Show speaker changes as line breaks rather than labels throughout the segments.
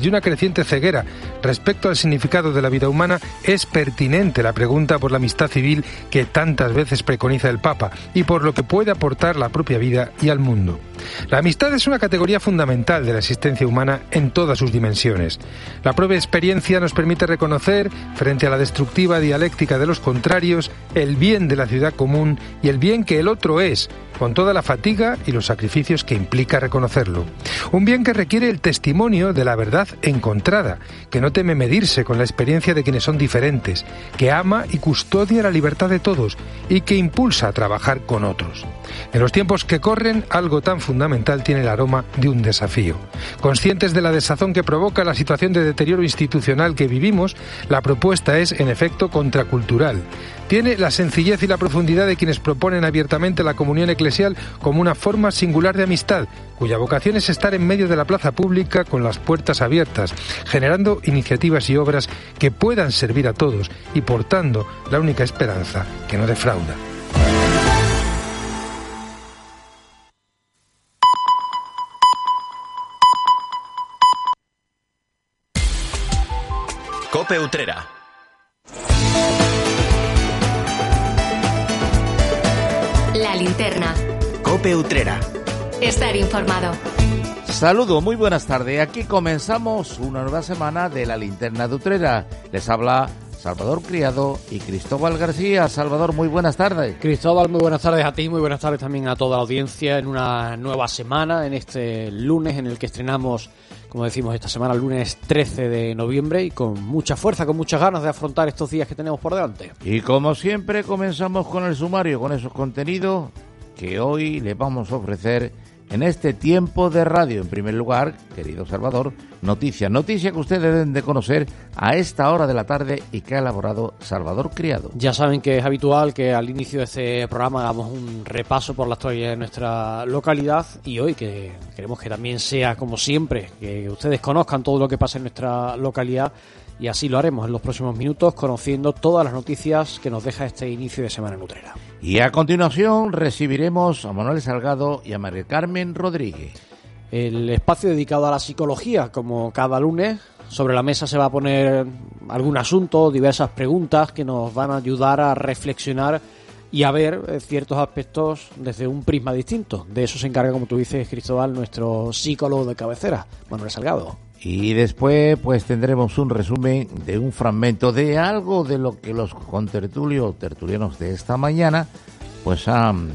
y una creciente ceguera respecto al significado de la vida humana, es pertinente la pregunta por la amistad civil que tantas veces preconiza el Papa y por lo que puede aportar la propia vida y al mundo. La amistad es una categoría fundamental de la existencia humana en todas sus dimensiones. La propia experiencia nos permite reconocer, frente a la destructiva dialéctica de los contrarios, el bien de la ciudad común y el bien que el otro es, con toda la fatiga y los sacrificios que implica reconocerlo. Un bien que requiere el testimonio de la verdad encontrada, que no teme medirse con la experiencia de quienes son diferentes, que ama y custodia la libertad de todos y que impulsa a trabajar con otros. En los tiempos que corren, algo tan fundamental tiene el aroma de un desafío. Conscientes de la desazón que provoca la situación de deterioro institucional que vivimos, la propuesta es, en efecto, contracultural. Tiene la sencillez y la profundidad de quienes proponen abiertamente la comunión eclesial como una forma singular de amistad, cuya vocación es estar en medio de la plaza pública con las puertas abiertas, generando iniciativas y obras que puedan servir a todos y portando la única esperanza que no defrauda.
Cope Utrera.
Linterna.
Cope Utrera.
Estar informado.
Saludo, muy buenas tardes. Aquí comenzamos una nueva semana de la linterna de Utrera. Les habla Salvador Criado y Cristóbal García. Salvador, muy buenas tardes.
Cristóbal, muy buenas tardes a ti, muy buenas tardes también a toda la audiencia en una nueva semana, en este lunes en el que estrenamos, como decimos, esta semana, el lunes 13 de noviembre y con mucha fuerza, con muchas ganas de afrontar estos días que tenemos por delante.
Y como siempre, comenzamos con el sumario, con esos contenidos que hoy les vamos a ofrecer en este tiempo de radio. En primer lugar, querido Salvador, noticia, noticia que ustedes deben de conocer a esta hora de la tarde y que ha elaborado Salvador Criado.
Ya saben que es habitual que al inicio de este programa hagamos un repaso por la historia de nuestra localidad y hoy que queremos que también sea como siempre, que ustedes conozcan todo lo que pasa en nuestra localidad y así lo haremos en los próximos minutos conociendo todas las noticias que nos deja este inicio de semana nutrera.
Y a continuación recibiremos a Manuel Salgado y a María Carmen Rodríguez.
El espacio dedicado a la psicología, como cada lunes, sobre la mesa se va a poner algún asunto, diversas preguntas que nos van a ayudar a reflexionar y a ver eh, ciertos aspectos desde un prisma distinto. De eso se encarga, como tú dices, Cristóbal, nuestro psicólogo de cabecera, Manuel Salgado.
Y después pues tendremos un resumen de un fragmento de algo de lo que los contertulios tertulianos de esta mañana pues han,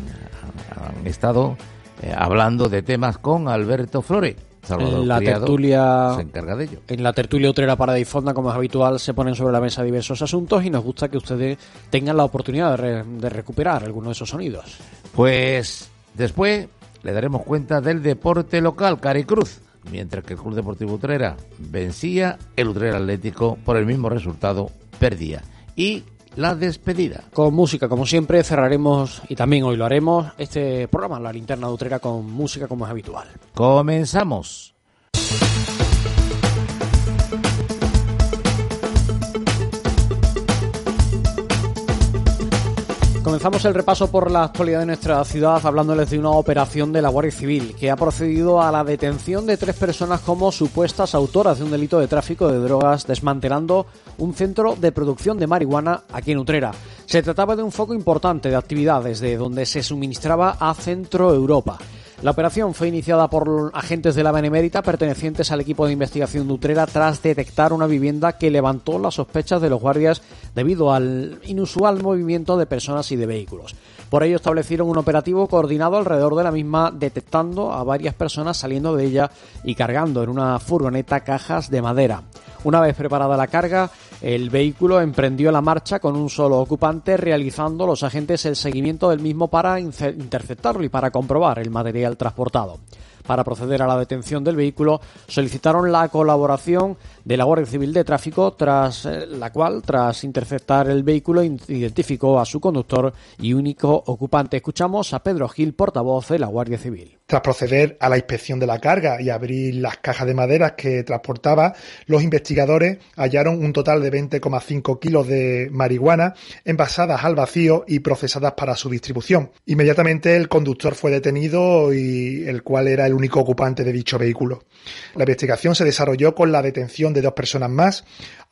han estado eh, hablando de temas con Alberto Flores. Salvador
En la
Criado
tertulia
se encarga de ello.
En la tertulia Utrera para y Fonda, como es habitual, se ponen sobre la mesa diversos asuntos y nos gusta que ustedes tengan la oportunidad de, re- de recuperar algunos de esos sonidos.
Pues después le daremos cuenta del deporte local, Caricruz, mientras que el Club Deportivo Utrera vencía, el Utrera Atlético por el mismo resultado perdía. Y la despedida.
Con música, como siempre, cerraremos, y también hoy lo haremos, este programa, La Linterna de Utrera, con música como es habitual.
Comenzamos.
Comenzamos el repaso por la actualidad de nuestra ciudad hablándoles de una operación de la Guardia Civil que ha procedido a la detención de tres personas como supuestas autoras de un delito de tráfico de drogas desmantelando un centro de producción de marihuana aquí en Utrera. Se trataba de un foco importante de actividades de donde se suministraba a Centro Europa. La operación fue iniciada por agentes de la Benemérita pertenecientes al equipo de investigación de Utrera tras detectar una vivienda que levantó las sospechas de los guardias debido al inusual movimiento de personas y de vehículos. Por ello establecieron un operativo coordinado alrededor de la misma, detectando a varias personas saliendo de ella y cargando en una furgoneta cajas de madera. Una vez preparada la carga, el vehículo emprendió la marcha con un solo ocupante, realizando los agentes el seguimiento del mismo para interceptarlo y para comprobar el material transportado. Para proceder a la detención del vehículo, solicitaron la colaboración de la Guardia Civil de Tráfico, tras eh, la cual, tras interceptar el vehículo, identificó a su conductor y único ocupante. Escuchamos a Pedro Gil, portavoz de la Guardia Civil.
Tras proceder a la inspección de la carga y abrir las cajas de madera que transportaba, los investigadores hallaron un total de 20,5 kilos de marihuana envasadas al vacío y procesadas para su distribución. Inmediatamente el conductor fue detenido y el cual era el único ocupante de dicho vehículo. La investigación se desarrolló con la detención de dos personas más,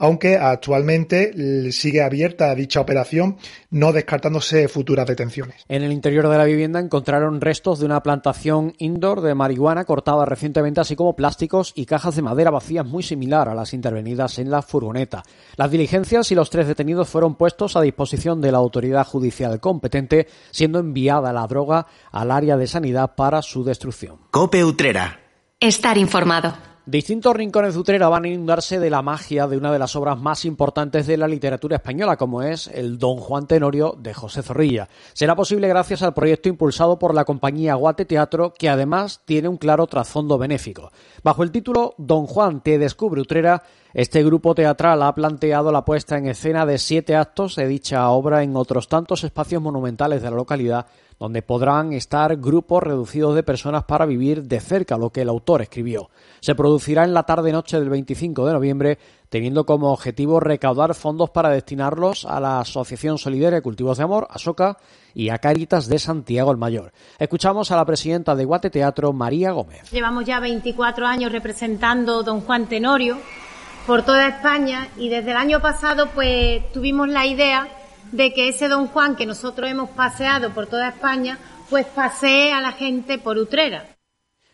aunque actualmente sigue abierta dicha operación, no descartándose futuras detenciones.
En el interior de la vivienda encontraron restos de una plantación indoor de marihuana cortada recientemente, así como plásticos y cajas de madera vacías muy similar a las intervenidas en la furgoneta. Las diligencias y los tres detenidos fueron puestos a disposición de la autoridad judicial competente, siendo enviada la droga al área de sanidad para su destrucción.
Cope Utrera.
Estar informado.
Distintos rincones de Utrera van a inundarse de la magia de una de las obras más importantes de la literatura española, como es el Don Juan Tenorio de José Zorrilla. Será posible gracias al proyecto impulsado por la compañía Guate Teatro, que además tiene un claro trasfondo benéfico. Bajo el título Don Juan te descubre Utrera, este grupo teatral ha planteado la puesta en escena de siete actos de dicha obra en otros tantos espacios monumentales de la localidad donde podrán estar grupos reducidos de personas para vivir de cerca lo que el autor escribió. Se producirá en la tarde-noche del 25 de noviembre, teniendo como objetivo recaudar fondos para destinarlos a la Asociación Solidaria de Cultivos de Amor, ASOCA, y a Caritas de Santiago el Mayor. Escuchamos a la presidenta de Guate Teatro, María Gómez.
Llevamos ya 24 años representando Don Juan Tenorio por toda España y desde el año pasado pues tuvimos la idea de que ese don Juan que nosotros hemos paseado por toda España, pues pasee a la gente por Utrera.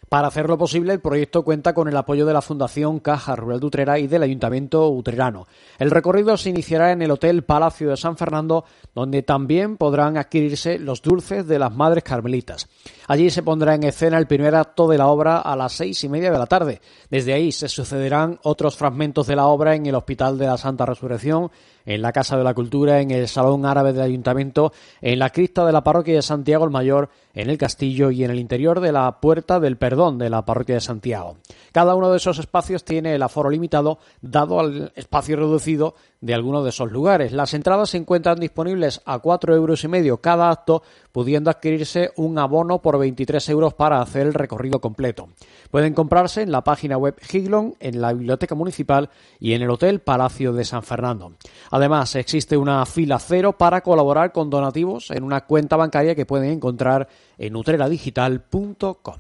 Para hacerlo posible, el proyecto cuenta con el apoyo de la Fundación Caja Rural de Utrera y del Ayuntamiento Utrerano. El recorrido se iniciará en el Hotel Palacio de San Fernando, donde también podrán adquirirse los dulces de las Madres Carmelitas. Allí se pondrá en escena el primer acto de la obra a las seis y media de la tarde. Desde ahí se sucederán otros fragmentos de la obra en el Hospital de la Santa Resurrección, en la Casa de la Cultura, en el Salón Árabe del Ayuntamiento, en la cripta de la Parroquia de Santiago el Mayor, en el Castillo y en el interior de la Puerta del Perdón de la Parroquia de Santiago. Cada uno de esos espacios tiene el aforo limitado, dado al espacio reducido de algunos de esos lugares. Las entradas se encuentran disponibles a cuatro euros y medio cada acto, pudiendo adquirirse un abono por 23 euros para hacer el recorrido completo. Pueden comprarse en la página web Giglon, en la Biblioteca Municipal y en el Hotel Palacio de San Fernando. Además, existe una fila cero para colaborar con donativos en una cuenta bancaria que pueden encontrar en utreradigital.com.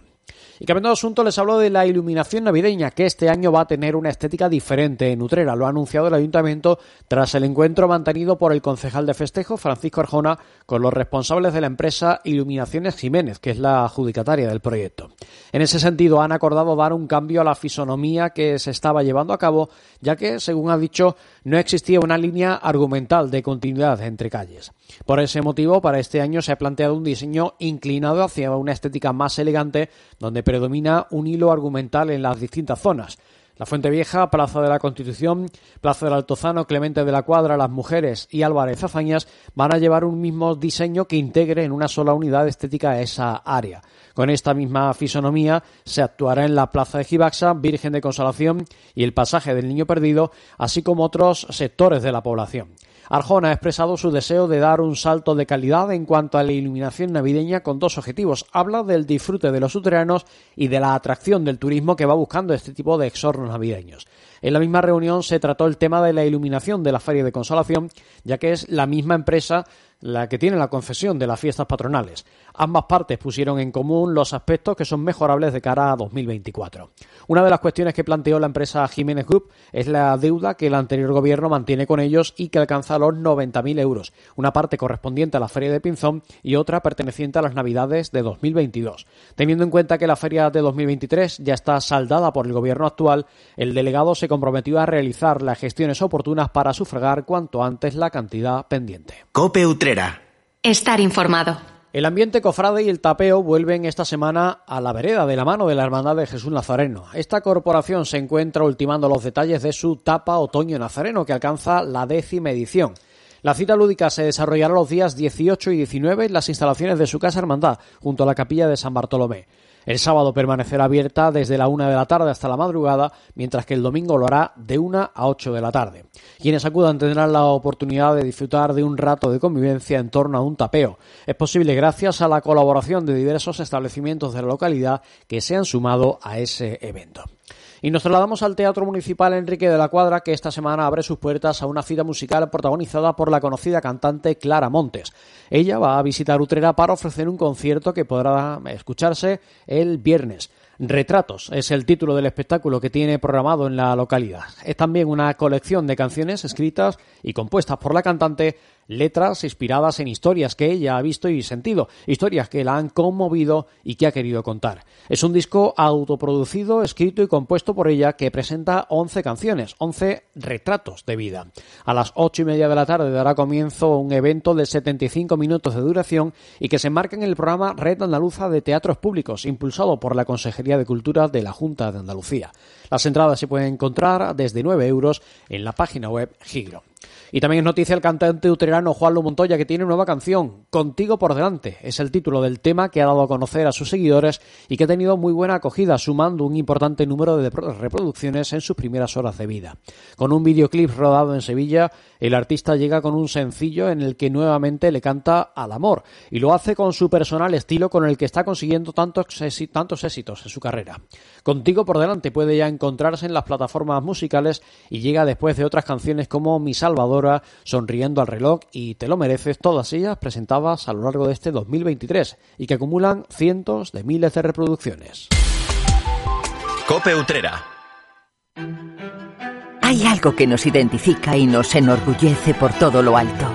Y cambiando de asunto, les hablo de la iluminación navideña, que este año va a tener una estética diferente en Utrera. Lo ha anunciado el ayuntamiento tras el encuentro mantenido por el concejal de festejo, Francisco Arjona, con los responsables de la empresa Iluminaciones Jiménez, que es la adjudicataria del proyecto. En ese sentido, han acordado dar un cambio a la fisonomía que se estaba llevando a cabo, ya que, según ha dicho, no existía una línea argumental de continuidad entre calles. Por ese motivo, para este año se ha planteado un diseño inclinado hacia una estética más elegante, donde predomina un hilo argumental en las distintas zonas. La Fuente Vieja, Plaza de la Constitución, Plaza del Altozano, Clemente de la Cuadra, Las Mujeres y Álvarez Azañas van a llevar un mismo diseño que integre en una sola unidad estética esa área. Con esta misma fisonomía se actuará en la Plaza de Gibaxa, Virgen de Consolación y el Pasaje del Niño Perdido, así como otros sectores de la población. Arjona ha expresado su deseo de dar un salto de calidad en cuanto a la iluminación navideña con dos objetivos. Habla del disfrute de los uteranos y de la atracción del turismo que va buscando este tipo de exornos navideños. En la misma reunión se trató el tema de la iluminación de la Feria de Consolación, ya que es la misma empresa la que tiene la concesión de las fiestas patronales. Ambas partes pusieron en común los aspectos que son mejorables de cara a 2024. Una de las cuestiones que planteó la empresa Jiménez Group es la deuda que el anterior gobierno mantiene con ellos y que alcanza los 90.000 euros, una parte correspondiente a la Feria de Pinzón y otra perteneciente a las Navidades de 2022. Teniendo en cuenta que la Feria de 2023 ya está saldada por el gobierno actual, el delegado se comprometió a realizar las gestiones oportunas para sufragar cuanto antes la cantidad pendiente.
Cope Utrera.
Estar informado.
El ambiente cofrade y el tapeo vuelven esta semana a la vereda de la mano de la Hermandad de Jesús Nazareno. Esta corporación se encuentra ultimando los detalles de su tapa Otoño Nazareno, que alcanza la décima edición. La cita lúdica se desarrollará los días 18 y 19 en las instalaciones de su casa hermandad, junto a la capilla de San Bartolomé. El sábado permanecerá abierta desde la una de la tarde hasta la madrugada, mientras que el domingo lo hará de una a ocho de la tarde. Quienes acudan tendrán la oportunidad de disfrutar de un rato de convivencia en torno a un tapeo. Es posible gracias a la colaboración de diversos establecimientos de la localidad que se han sumado a ese evento. Y nos trasladamos al Teatro Municipal Enrique de la Cuadra, que esta semana abre sus puertas a una cita musical protagonizada por la conocida cantante Clara Montes. Ella va a visitar Utrera para ofrecer un concierto que podrá escucharse el viernes. Retratos es el título del espectáculo que tiene programado en la localidad. Es también una colección de canciones escritas y compuestas por la cantante letras inspiradas en historias que ella ha visto y sentido, historias que la han conmovido y que ha querido contar. Es un disco autoproducido, escrito y compuesto por ella que presenta 11 canciones, 11 retratos de vida. A las ocho y media de la tarde dará comienzo un evento de 75 minutos de duración y que se enmarca en el programa Red Andaluza de Teatros Públicos, impulsado por la Consejería de Cultura de la Junta de Andalucía. Las entradas se pueden encontrar desde 9 euros en la página web Gigro. Y también es noticia el cantante uterano Juan Lo Montoya que tiene nueva canción, Contigo por delante. Es el título del tema que ha dado a conocer a sus seguidores y que ha tenido muy buena acogida, sumando un importante número de reproducciones en sus primeras horas de vida. Con un videoclip rodado en Sevilla, el artista llega con un sencillo en el que nuevamente le canta al amor y lo hace con su personal estilo con el que está consiguiendo tantos, éxitos en su carrera. Contigo por delante puede ya encontrarse en las plataformas musicales y llega después de otras canciones como Mi Salvadora, Sonriendo al reloj y Te lo mereces, todas ellas presentadas a lo largo de este 2023 y que acumulan cientos de miles de reproducciones.
Cope Utrera.
Hay algo que nos identifica y nos enorgullece por todo lo alto.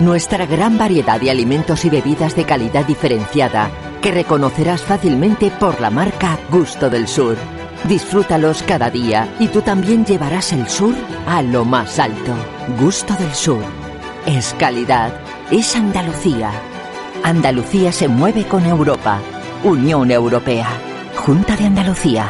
Nuestra gran variedad de alimentos y bebidas de calidad diferenciada que reconocerás fácilmente por la marca Gusto del Sur. Disfrútalos cada día y tú también llevarás el sur a lo más alto. Gusto del Sur. Es calidad, es Andalucía. Andalucía se mueve con Europa. Unión Europea. Junta de Andalucía.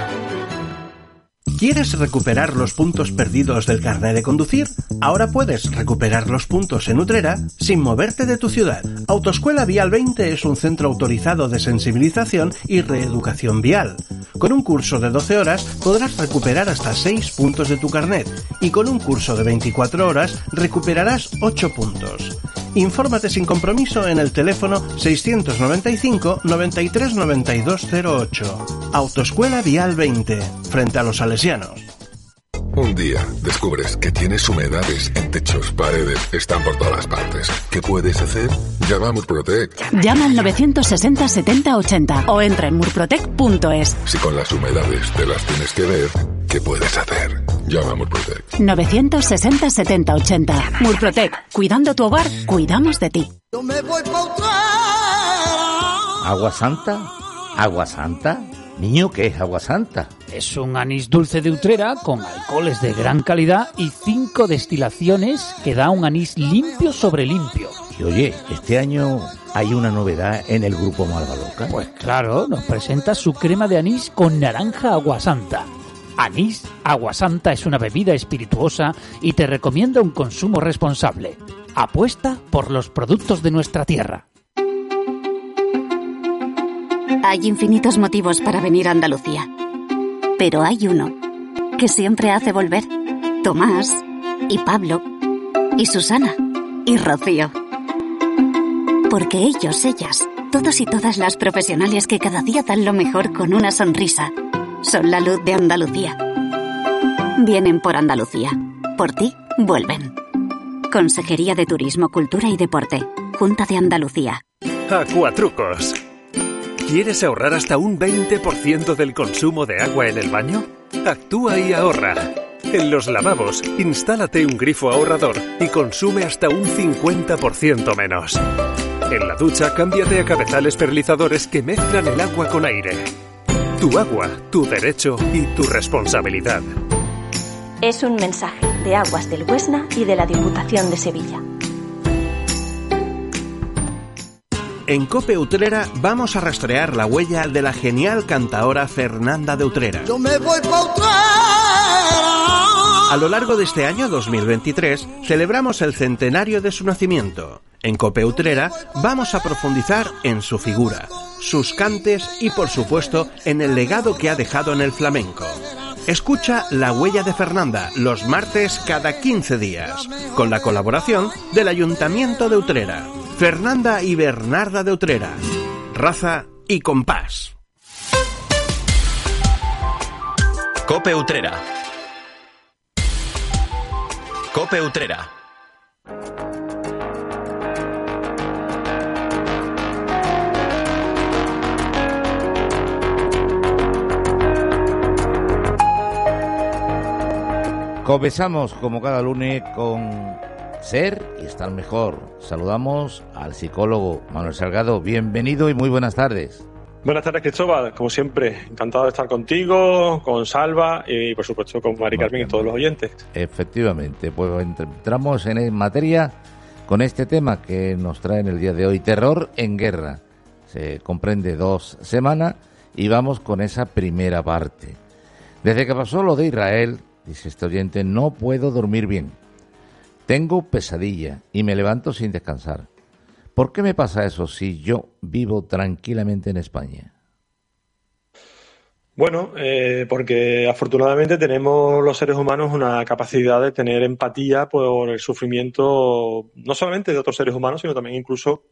¿Quieres recuperar los puntos perdidos del carnet de conducir? Ahora puedes recuperar los puntos en Utrera sin moverte de tu ciudad. Autoescuela Vial 20 es un centro autorizado de sensibilización y reeducación vial. Con un curso de 12 horas podrás recuperar hasta 6 puntos de tu carnet y con un curso de 24 horas recuperarás 8 puntos. Infórmate sin compromiso en el teléfono 695 93 92 08. Autoescuela Vial 20, frente a los salesianos.
Un día descubres que tienes humedades en techos, paredes, están por todas partes. ¿Qué puedes hacer? Llama a Murprotec.
Llama al 960 70 80 o entra en murprotec.es.
Si con las humedades te las tienes que ver, ¿qué puedes hacer? Llama a Murprotec.
960 70 80. Murprotec. Cuidando tu hogar, cuidamos de ti.
¿Agua santa? ¿Agua santa? Niño, ¿qué es agua santa?
Es un anís dulce de Utrera con alcoholes de gran calidad y cinco destilaciones que da un anís limpio sobre limpio.
Y oye, este año hay una novedad en el grupo Malvaloca.
Pues claro, nos presenta su crema de anís con naranja aguasanta. Anís Aguasanta es una bebida espirituosa y te recomienda un consumo responsable. Apuesta por los productos de nuestra tierra.
Hay infinitos motivos para venir a Andalucía. Pero hay uno que siempre hace volver. Tomás y Pablo y Susana y Rocío. Porque ellos, ellas, todos y todas las profesionales que cada día dan lo mejor con una sonrisa, son la luz de Andalucía. Vienen por Andalucía. Por ti, vuelven. Consejería de Turismo, Cultura y Deporte. Junta de Andalucía.
Acuatrucos. ¿Quieres ahorrar hasta un 20% del consumo de agua en el baño? Actúa y ahorra. En los lavabos, instálate un grifo ahorrador y consume hasta un 50% menos. En la ducha, cámbiate a cabezales perlizadores que mezclan el agua con aire. Tu agua, tu derecho y tu responsabilidad.
Es un mensaje de Aguas del Huesna y de la Diputación de Sevilla.
En Cope Utrera vamos a rastrear la huella de la genial cantaora Fernanda de Utrera.
Yo me voy pa' Utrera.
A lo largo de este año 2023 celebramos el centenario de su nacimiento. En Cope Utrera vamos a profundizar en su figura, sus cantes y por supuesto en el legado que ha dejado en el flamenco. Escucha La Huella de Fernanda los martes cada 15 días, con la colaboración del Ayuntamiento de Utrera. Fernanda y Bernarda de Utrera. Raza y compás.
Cope Utrera. Cope Utrera.
Comenzamos como cada lunes con ser y estar mejor. Saludamos al psicólogo Manuel Salgado. Bienvenido y muy buenas tardes.
Buenas tardes, Cristóbal. Como siempre, encantado de estar contigo, con Salva y, por supuesto, con Mari Carmen y todos los oyentes.
Efectivamente, pues entramos en materia con este tema que nos trae en el día de hoy, terror en guerra. Se comprende dos semanas y vamos con esa primera parte. Desde que pasó lo de Israel, Dice este oyente, no puedo dormir bien. Tengo pesadilla y me levanto sin descansar. ¿Por qué me pasa eso si yo vivo tranquilamente en España?
Bueno, eh, porque afortunadamente tenemos los seres humanos una capacidad de tener empatía por el sufrimiento, no solamente de otros seres humanos, sino también incluso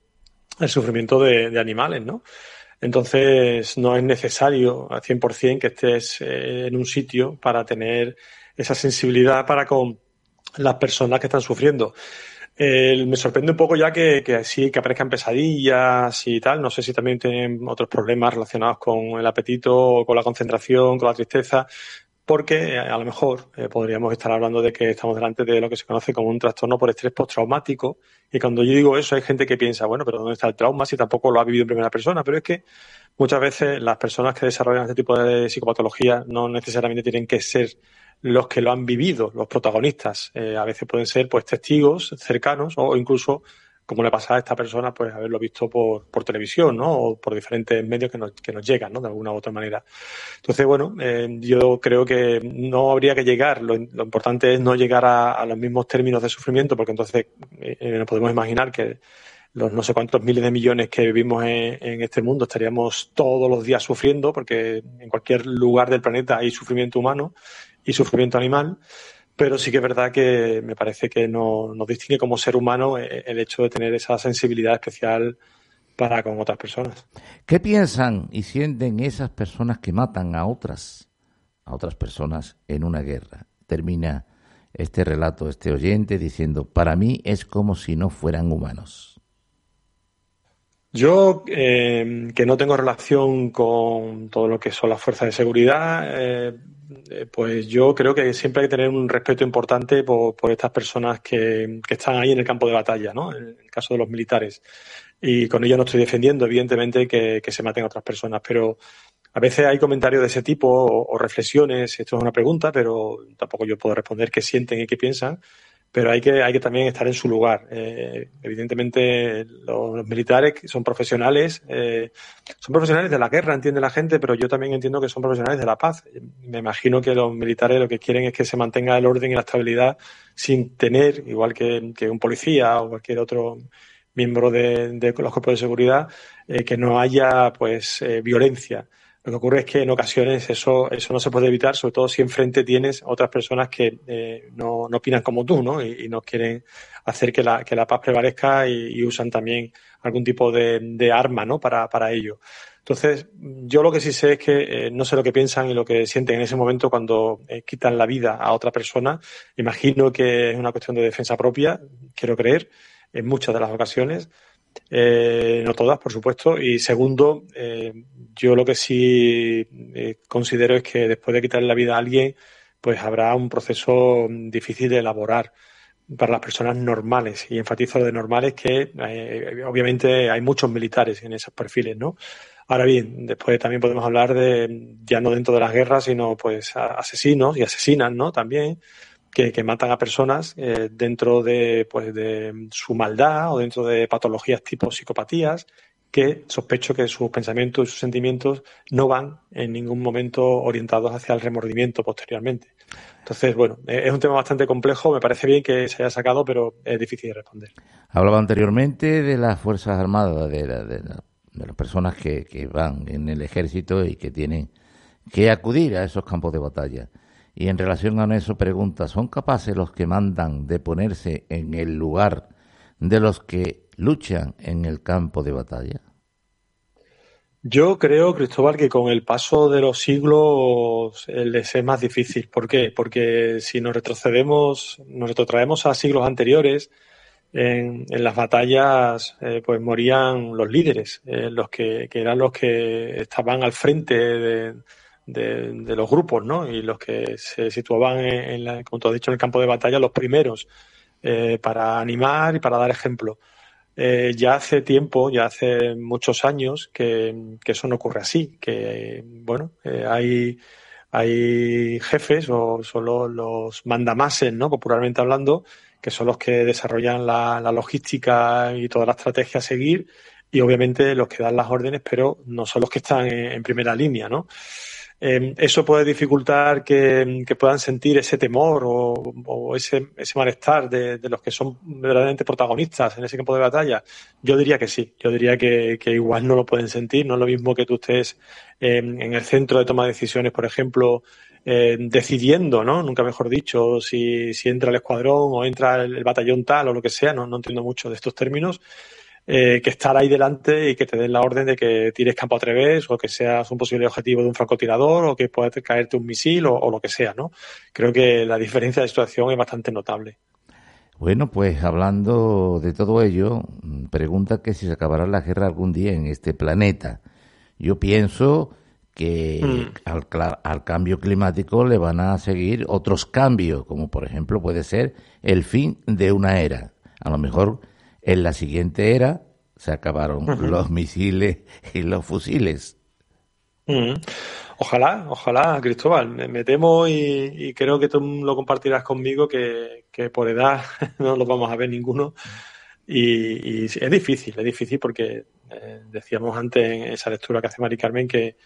el sufrimiento de, animales, ¿no? Entonces, no es necesario al 100% que estés eh, en un sitio para tener esa sensibilidad para con las personas que están sufriendo. Me sorprende un poco ya que, que sí, que aparezcan pesadillas y tal. No sé si también tienen otros problemas relacionados con el apetito, con la concentración, con la tristeza, porque eh, a lo mejor eh, podríamos estar hablando de que estamos delante de lo que se conoce como un trastorno por estrés postraumático. Y cuando yo digo eso, hay gente que piensa, bueno, pero ¿dónde está el trauma si tampoco lo ha vivido en primera persona? Pero es que muchas veces las personas que desarrollan este tipo de psicopatología no necesariamente tienen que ser los que lo han vivido, los protagonistas. Eh, a veces pueden ser pues testigos cercanos o incluso, como le pasa a esta persona, pues haberlo visto por, por televisión, ¿no? O por diferentes medios que nos, que nos llegan, ¿no? De alguna u otra manera. Entonces, bueno, eh, yo creo que no habría que llegar, lo, importante es no llegar a, los mismos términos de sufrimiento, porque entonces eh, nos podemos imaginar que los no sé cuántos miles de millones que vivimos en, este mundo estaríamos todos los días sufriendo, porque en cualquier lugar del planeta hay sufrimiento humano y sufrimiento animal, pero sí que es verdad que me parece que no, nos distingue como ser humano eh, el hecho de tener esa sensibilidad especial para con otras personas.
¿Qué piensan y sienten esas personas que matan a otras, a otras personas en una guerra? Termina este relato, este oyente, diciendo, para mí es como si no fueran humanos.
Yo, eh, que no tengo relación con todo lo que son las fuerzas de seguridad, eh, eh, pues yo creo que siempre hay que tener un respeto importante por, estas personas que, están ahí en el campo de batalla, ¿no? En el caso de los militares. Y con ello no estoy defendiendo, evidentemente, que, se maten a otras personas, pero a veces hay comentarios de ese tipo o, reflexiones, esto es una pregunta, pero tampoco yo puedo responder qué sienten y qué piensan, pero hay que, hay que también estar en su lugar. Eh, evidentemente, los, militares son profesionales, eh, son profesionales de la guerra, entiende la gente, pero yo también entiendo que son profesionales de la paz. Me imagino que los militares lo que quieren es que se mantenga el orden y la estabilidad sin tener, igual que, un policía o cualquier otro miembro de, los cuerpos de seguridad, eh, que no haya pues violencia. Lo que ocurre es que en ocasiones eso, eso no se puede evitar, sobre todo si enfrente tienes otras personas que eh, no, no, opinan como tú, ¿no? Y, no quieren hacer que la, que la paz prevalezca y, usan también algún tipo de, de arma, ¿no? Para, para ello. Entonces, yo lo que sí sé es que eh, no sé lo que piensan y lo que sienten en ese momento cuando eh, quitan la vida a otra persona. Imagino que es una cuestión de defensa propia, quiero creer, en muchas de las ocasiones. Eh, no todas, por supuesto. Y segundo, eh, yo lo que sí eh, considero es que después de quitarle la vida a alguien, pues habrá un proceso difícil de elaborar para las personas normales. Y enfatizo lo de normales que obviamente hay muchos militares en esos perfiles, ¿no? Ahora bien, después también podemos hablar de, ya no dentro de las guerras, sino pues asesinos y asesinas, ¿no? También que, matan a personas eh, dentro de, pues, de su maldad o dentro de patologías tipo psicopatías que sospecho que sus pensamientos y sus sentimientos no van en ningún momento orientados hacia el remordimiento posteriormente. Entonces, bueno, eh, es un tema bastante complejo, me parece bien que se haya sacado, pero es difícil de responder.
Hablaba anteriormente de las Fuerzas Armadas, de, de, las personas que, que van en el ejército y que tienen que acudir a esos campos de batalla. Y en relación a eso pregunta, ¿son capaces los que mandan de ponerse en el lugar de los que luchan en el campo de batalla?
Yo creo, Cristóbal, que con el paso de los siglos les es más difícil. ¿Por qué? Porque si nos retrocedemos, nos retrotraemos a siglos anteriores, en, las batallas eh, pues morían los líderes, eh, los que, eran los que estaban al frente de, de, los grupos, ¿no? Y los que se situaban, en, la, como tú has dicho, en el campo de batalla, los primeros, eh, para animar y para dar ejemplo. Eh, ya hace tiempo, ya hace muchos años que, eso no ocurre así, que, bueno, eh, hay, hay jefes o solo los mandamases, ¿no? Popularmente hablando, que son los que desarrollan la, logística y toda la estrategia a seguir y obviamente los que dan las órdenes, pero no son los que están en, en primera línea, ¿no? Em, eso puede dificultar que, puedan sentir ese temor o, ese, malestar de, los que son verdaderamente protagonistas en ese campo de batalla. Yo diría que sí, yo diría que, igual no lo pueden sentir, no es lo mismo que tú estés em, en el centro de toma de decisiones, por ejemplo, em, decidiendo, ¿no? Nunca mejor dicho, si, si entra el escuadrón o entra el, batallón tal o lo que sea, no, no entiendo mucho de estos términos. Eh, que estar ahí delante y que te den la orden de que tires campo a través o que seas un posible objetivo de un francotirador o que pueda caerte un misil o, lo que sea, ¿no? Creo que la diferencia de situación es bastante notable.
Bueno, pues hablando de todo ello, pregunta que si se acabará la guerra algún día en este planeta. Yo pienso que mm. al, al, cambio climático le van a seguir otros cambios, como por ejemplo puede ser el fin de una era. A lo mejor en la siguiente era se acabaron los misiles y los fusiles.
Ojalá, ojalá, Cristóbal. Me, temo y, creo que tú lo compartirás conmigo que, por edad no lo vamos a ver ninguno. Y, es difícil, es difícil porque eh, decíamos antes en esa lectura que hace Mari Carmen que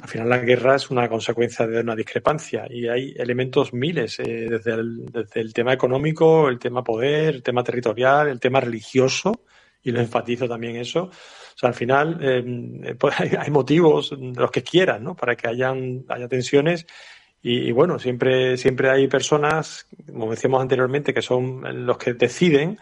al final la guerra es una consecuencia de una discrepancia y hay elementos miles, eh, desde, el, tema económico, el tema poder, el tema territorial, el tema religioso, y lo enfatizo también eso. O sea, al final eh, pues hay, motivos, los que quieran, ¿no? Para que hayan, haya tensiones y, bueno, siempre, siempre hay personas, como decíamos anteriormente, que son los que deciden,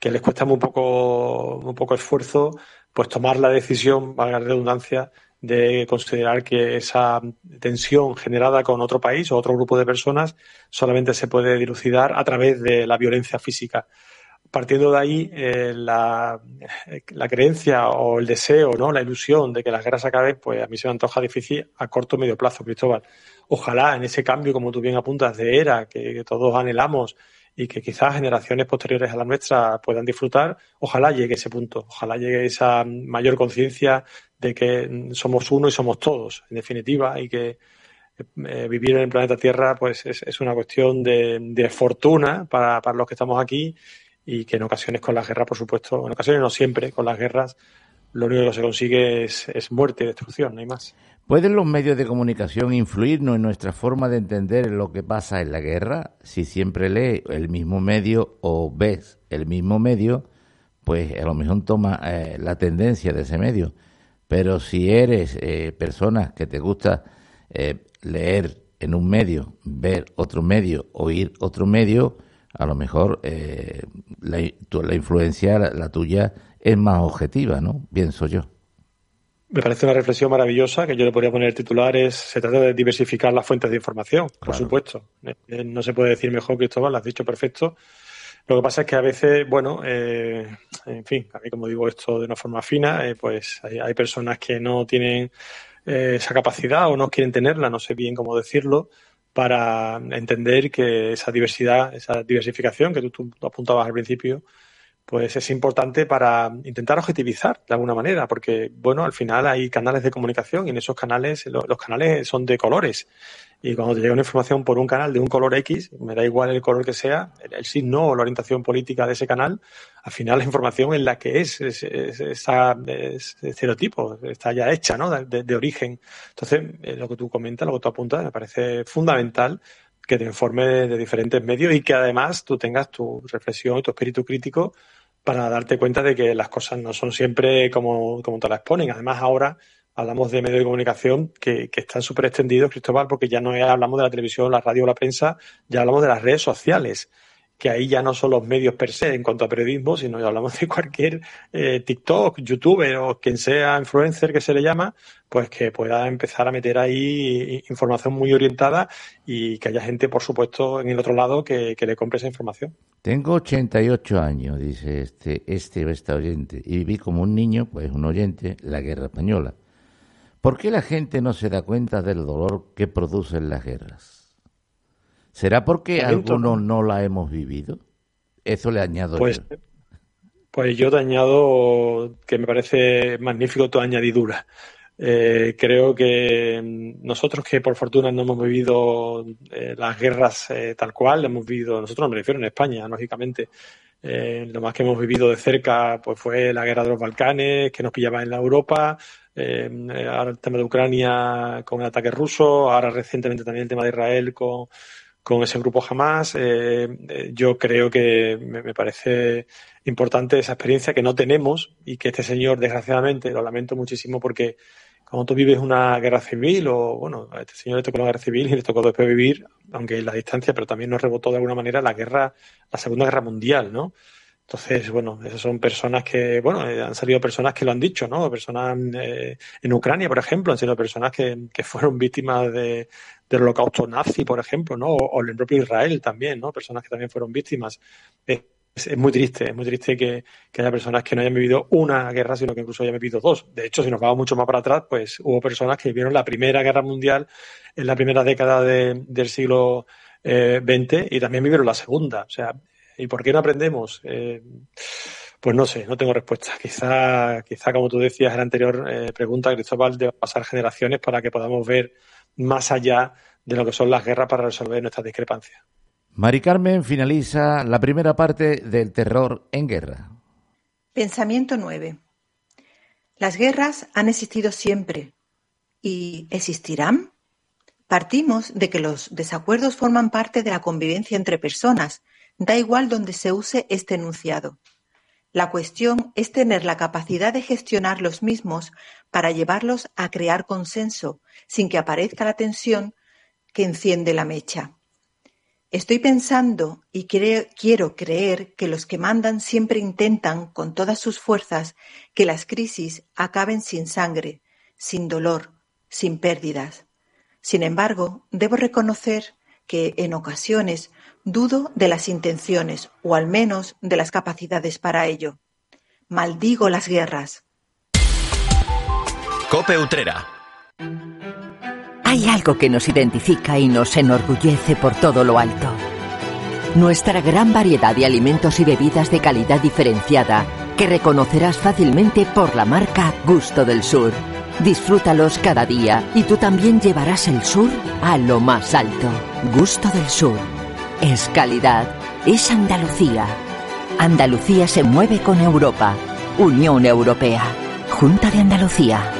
que les cuesta muy poco, muy poco esfuerzo, pues tomar la decisión, valga la redundancia, de considerar que esa tensión generada con otro país o otro grupo de personas solamente se puede dilucidar a través de la violencia física. Partiendo de ahí, eh, la, creencia o el deseo, ¿no? la ilusión de que las guerras acaben, pues a mí se me antoja difícil a corto o medio plazo, Cristóbal. Ojalá en ese cambio, como tú bien apuntas, de era que todos anhelamos y que quizás generaciones posteriores a la nuestra puedan disfrutar, ojalá llegue ese punto, ojalá llegue esa mayor conciencia de que somos uno y somos todos, en definitiva, y que eh, vivir en el planeta Tierra pues es, una cuestión de, fortuna para, los que estamos aquí y que en ocasiones con las guerras, por supuesto, en ocasiones no siempre, con las guerras lo único que se consigue es, es muerte y destrucción, no hay más.
¿Pueden los medios de comunicación influirnos en nuestra forma de entender lo que pasa en la guerra? Si siempre lees el mismo medio o ves el mismo medio, pues a lo mejor toma eh, la tendencia de ese medio. Pero si eres eh, persona que te gusta eh, leer en un medio, ver otro medio, oír otro medio, a lo mejor la, la, influencia, la tuya, es más objetiva, ¿no? Pienso yo.
Me parece una reflexión maravillosa que yo le podría poner titular es se trata de diversificar las fuentes de información, por supuesto. Eh, eh, no se puede decir mejor, Cristóbal, lo has dicho perfecto. Lo que pasa es que a veces, bueno, eh, en fin, a mí como digo esto de una forma fina, pues hay, personas que no tienen esa capacidad o no quieren tenerla, no sé bien cómo decirlo, para entender que esa diversidad, esa diversificación que tú apuntabas al principio, pues es importante para intentar objetivizar de alguna manera, porque, bueno, al final hay canales de comunicación y en esos canales, los canales son de colores Y cuando te llega una información por un canal de un color X, me da igual el color que sea, el, signo o la orientación política de ese canal, al final la información es la que es, es, es, es estereotipo, está ya hecha, ¿no? De, origen. Entonces, eh, lo que tú comentas, lo que tú apuntas, me parece fundamental que te informe de, diferentes medios y que además tú tengas tu reflexión y tu espíritu crítico para darte cuenta de que las cosas no son siempre como, como te las ponen. Además, ahora hablamos de medios de comunicación que, que están súper extendidos, Cristóbal, porque ya no hablamos de la televisión, la radio o la prensa, ya hablamos de las redes sociales, que ahí ya no son los medios per se en cuanto a periodismo, sino ya hablamos de cualquier eh, TikTok, youtuber o quien sea influencer que se le llama, pues que pueda empezar a meter ahí información muy orientada y que haya gente, por supuesto, en el otro lado que, que le compre esa información.
Tengo 88 años, dice este, este o esta oyente, y viví como un niño, pues un oyente, la guerra española. ¿Por qué la gente no se da cuenta del dolor que producen las guerras? ¿Será porque algunos no la hemos vivido? Eso le añado
pues, yo. Pues yo te añado que me parece magnífico tu añadidura. Eh, creo que nosotros que por fortuna no hemos vivido eh, las guerras eh, tal cual, hemos vivido, nosotros no me refiero en España, lógicamente, lo más que hemos vivido de cerca pues fue la guerra de los Balcanes, que nos pillaba en la Europa, eh, ahora el tema de Ucrania con el ataque ruso, ahora recientemente también el tema de Israel con, con ese grupo Hamas. Eh, eh, yo creo que me, parece importante esa experiencia que no tenemos y que este señor, desgraciadamente, lo lamento muchísimo porque cuando tú vives una guerra civil o, bueno, a este señor le tocó la guerra civil y le tocó después vivir, aunque en la distancia, pero también nos rebotó de alguna manera la guerra, la Segunda Guerra Mundial, ¿no? Entonces, bueno, esas son personas que, bueno, eh, han salido personas que lo han dicho, ¿no? Personas eh, en Ucrania, por ejemplo, han sido personas que, fueron víctimas de, del holocausto nazi, por ejemplo, ¿no? O, en el propio Israel también, ¿no? Personas que también fueron víctimas. Es, es, muy triste, es muy triste que, que, haya personas que no hayan vivido una guerra, sino que incluso hayan vivido dos. De hecho, si nos vamos mucho más para atrás, pues hubo personas que vivieron la Primera Guerra Mundial en la primera década de, del siglo XX eh, y también vivieron la Segunda. O sea, ¿Y por qué no aprendemos? Eh, pues no sé, no tengo respuesta. Quizá, quizá como tú decías en la anterior eh, pregunta, Cristóbal, de pasar generaciones para que podamos ver más allá de lo que son las guerras para resolver nuestras discrepancias.
Mari Carmen finaliza la primera parte del terror en guerra.
Pensamiento 9. Las guerras han existido siempre y existirán. Partimos de que los desacuerdos forman parte de la convivencia entre personas Da igual donde se use este enunciado. La cuestión es tener la capacidad de gestionar los mismos para llevarlos a crear consenso, sin que aparezca la tensión que enciende la mecha. Estoy pensando y quiero creer que los que mandan siempre intentan, con todas sus fuerzas, que las crisis acaben sin sangre, sin dolor, sin pérdidas. Sin embargo, debo reconocer que, en ocasiones, Dudo de las intenciones, o al menos de las capacidades para ello. Maldigo las guerras.
Cope Utrera.
Hay algo que nos identifica y nos enorgullece por todo lo alto. Nuestra gran variedad de alimentos y bebidas de calidad diferenciada que reconocerás fácilmente por la marca Gusto del Sur. Disfrútalos cada día y tú también llevarás el sur a lo más alto. Gusto del Sur es calidad, es Andalucía. Andalucía se mueve con Europa. Unión Europea. Junta de Andalucía.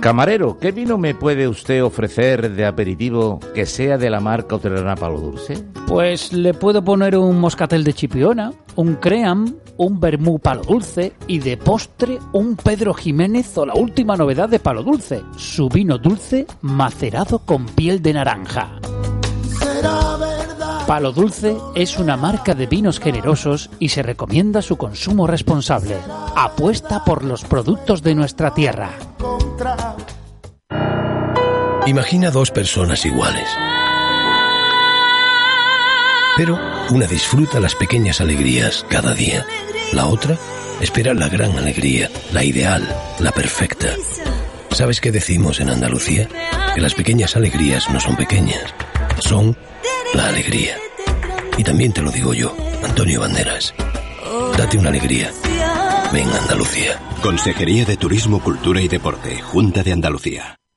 Camarero, ¿qué vino me puede usted ofrecer de aperitivo que sea de la marca Hotelana Palo Dulce?
Pues le puedo poner un moscatel de chipiona, un cream, un vermú palo dulce y de postre un Pedro Jiménez o la última novedad de palo dulce, su vino dulce macerado con piel de naranja. Palo Dulce es una marca de vinos generosos y se recomienda su consumo responsable. Apuesta por los productos de nuestra tierra.
Imagina dos personas iguales. Pero una disfruta las pequeñas alegrías cada día. La otra espera la gran alegría, la ideal, la perfecta. ¿Sabes qué decimos en Andalucía? Que las pequeñas alegrías no son pequeñas, son la alegría. Y también te lo digo yo, Antonio Banderas. Date una alegría. Ven Andalucía.
Consejería de Turismo, Cultura y Deporte, Junta de Andalucía.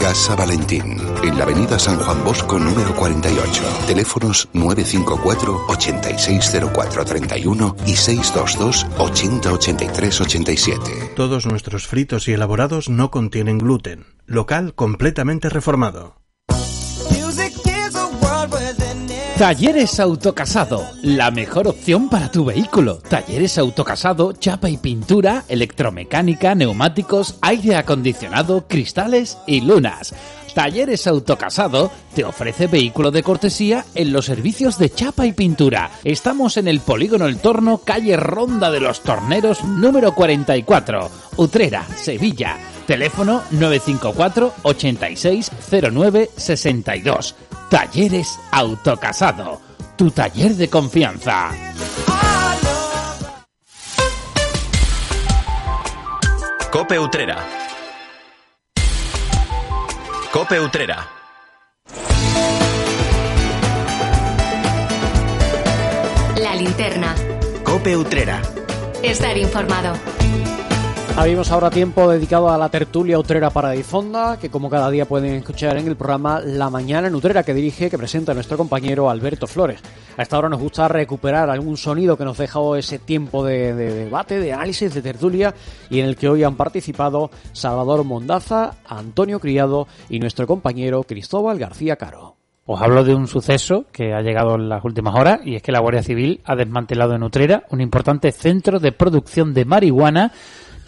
Casa Valentín, en la avenida San Juan Bosco número 48. Teléfonos 954 860431 y 622 808387.
Todos nuestros fritos y elaborados no contienen gluten. Local completamente reformado.
Talleres Autocasado, la mejor opción para tu vehículo. Talleres Autocasado, chapa y pintura, electromecánica, neumáticos, aire acondicionado, cristales y lunas. Talleres Autocasado te ofrece vehículo de cortesía en los servicios de chapa y pintura. Estamos en el Polígono El Torno, calle Ronda de los Torneros, número 44, Utrera, Sevilla. Teléfono 954 8609 62. Talleres Autocasado, tu taller de confianza.
Cope Utrera. Cope Utrera.
La linterna.
Cope Utrera.
Estar informado.
Abrimos ahora tiempo dedicado a la tertulia Utrera para Difonda, que como cada día pueden escuchar en el programa La Mañana en Utrera, que dirige, que presenta nuestro compañero Alberto Flores. A esta hora nos gusta recuperar algún sonido que nos dejó ese tiempo de, de debate, de análisis, de tertulia, y en el que hoy han participado Salvador Mondaza, Antonio Criado y nuestro compañero Cristóbal García Caro.
Os hablo de un suceso que ha llegado en las últimas horas y es que la Guardia Civil ha desmantelado en Utrera un importante centro de producción de marihuana